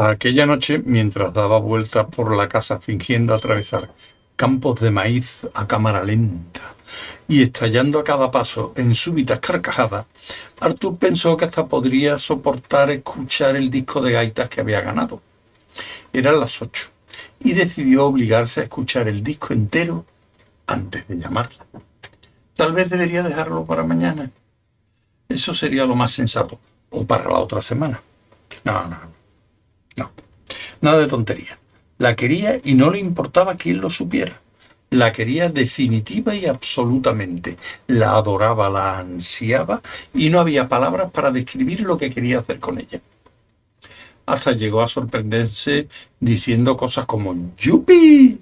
Aquella noche, mientras daba vueltas por la casa fingiendo atravesar campos de maíz a cámara lenta y estallando a cada paso en súbitas carcajadas, Artur pensó que hasta podría soportar escuchar el disco de gaitas que había ganado. Eran las ocho y decidió obligarse a escuchar el disco entero antes de llamarla. Tal vez debería dejarlo para mañana. Eso sería lo más sensato. O para la otra semana. No, no, no. Nada de tontería. La quería y no le importaba quién lo supiera. La quería definitiva y absolutamente. La adoraba, la ansiaba y no había palabras para describir lo que quería hacer con ella. Hasta llegó a sorprenderse diciendo cosas como ¡Yupi!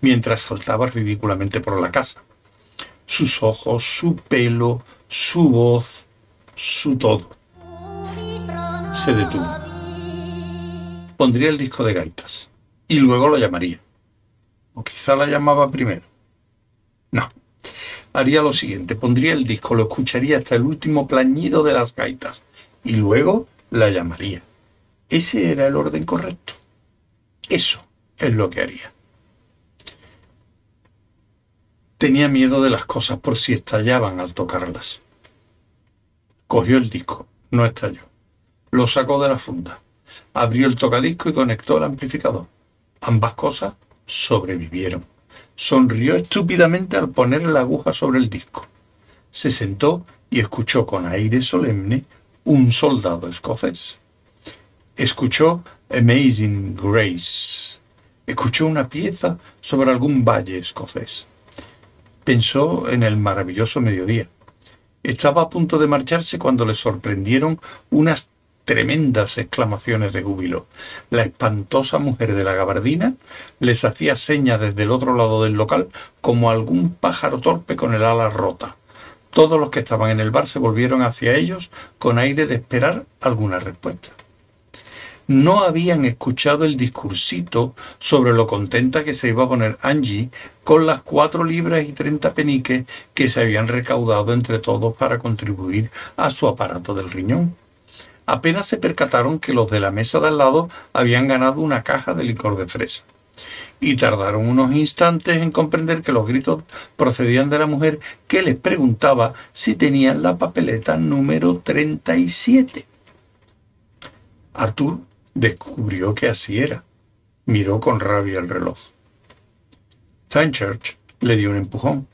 mientras saltaba ridículamente por la casa. Sus ojos, su pelo, su voz, su todo. Se detuvo pondría el disco de gaitas y luego lo llamaría. O quizá la llamaba primero. No. Haría lo siguiente, pondría el disco, lo escucharía hasta el último plañido de las gaitas y luego la llamaría. Ese era el orden correcto. Eso es lo que haría. Tenía miedo de las cosas por si estallaban al tocarlas. Cogió el disco, no estalló. Lo sacó de la funda abrió el tocadisco y conectó el amplificador. Ambas cosas sobrevivieron. Sonrió estúpidamente al poner la aguja sobre el disco. Se sentó y escuchó con aire solemne un soldado escocés. Escuchó Amazing Grace. Escuchó una pieza sobre algún valle escocés. Pensó en el maravilloso mediodía. Estaba a punto de marcharse cuando le sorprendieron unas tremendas exclamaciones de júbilo. La espantosa mujer de la gabardina les hacía señas desde el otro lado del local como algún pájaro torpe con el ala rota. Todos los que estaban en el bar se volvieron hacia ellos con aire de esperar alguna respuesta. No habían escuchado el discursito sobre lo contenta que se iba a poner Angie con las cuatro libras y treinta peniques que se habían recaudado entre todos para contribuir a su aparato del riñón apenas se percataron que los de la mesa de al lado habían ganado una caja de licor de fresa. Y tardaron unos instantes en comprender que los gritos procedían de la mujer que les preguntaba si tenían la papeleta número 37. Arthur descubrió que así era. Miró con rabia el reloj. Fenchurch le dio un empujón.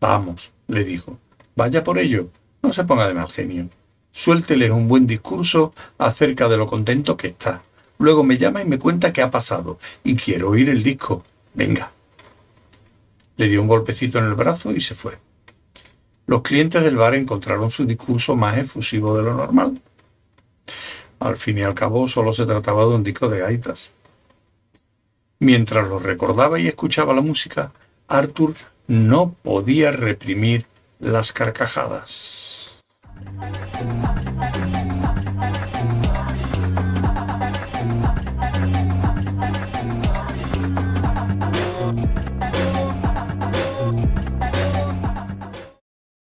Vamos, le dijo. Vaya por ello. No se ponga de mal genio. Suéltele un buen discurso acerca de lo contento que está. Luego me llama y me cuenta qué ha pasado. Y quiero oír el disco. Venga. Le dio un golpecito en el brazo y se fue. Los clientes del bar encontraron su discurso más efusivo de lo normal. Al fin y al cabo solo se trataba de un disco de gaitas. Mientras lo recordaba y escuchaba la música, Arthur no podía reprimir las carcajadas.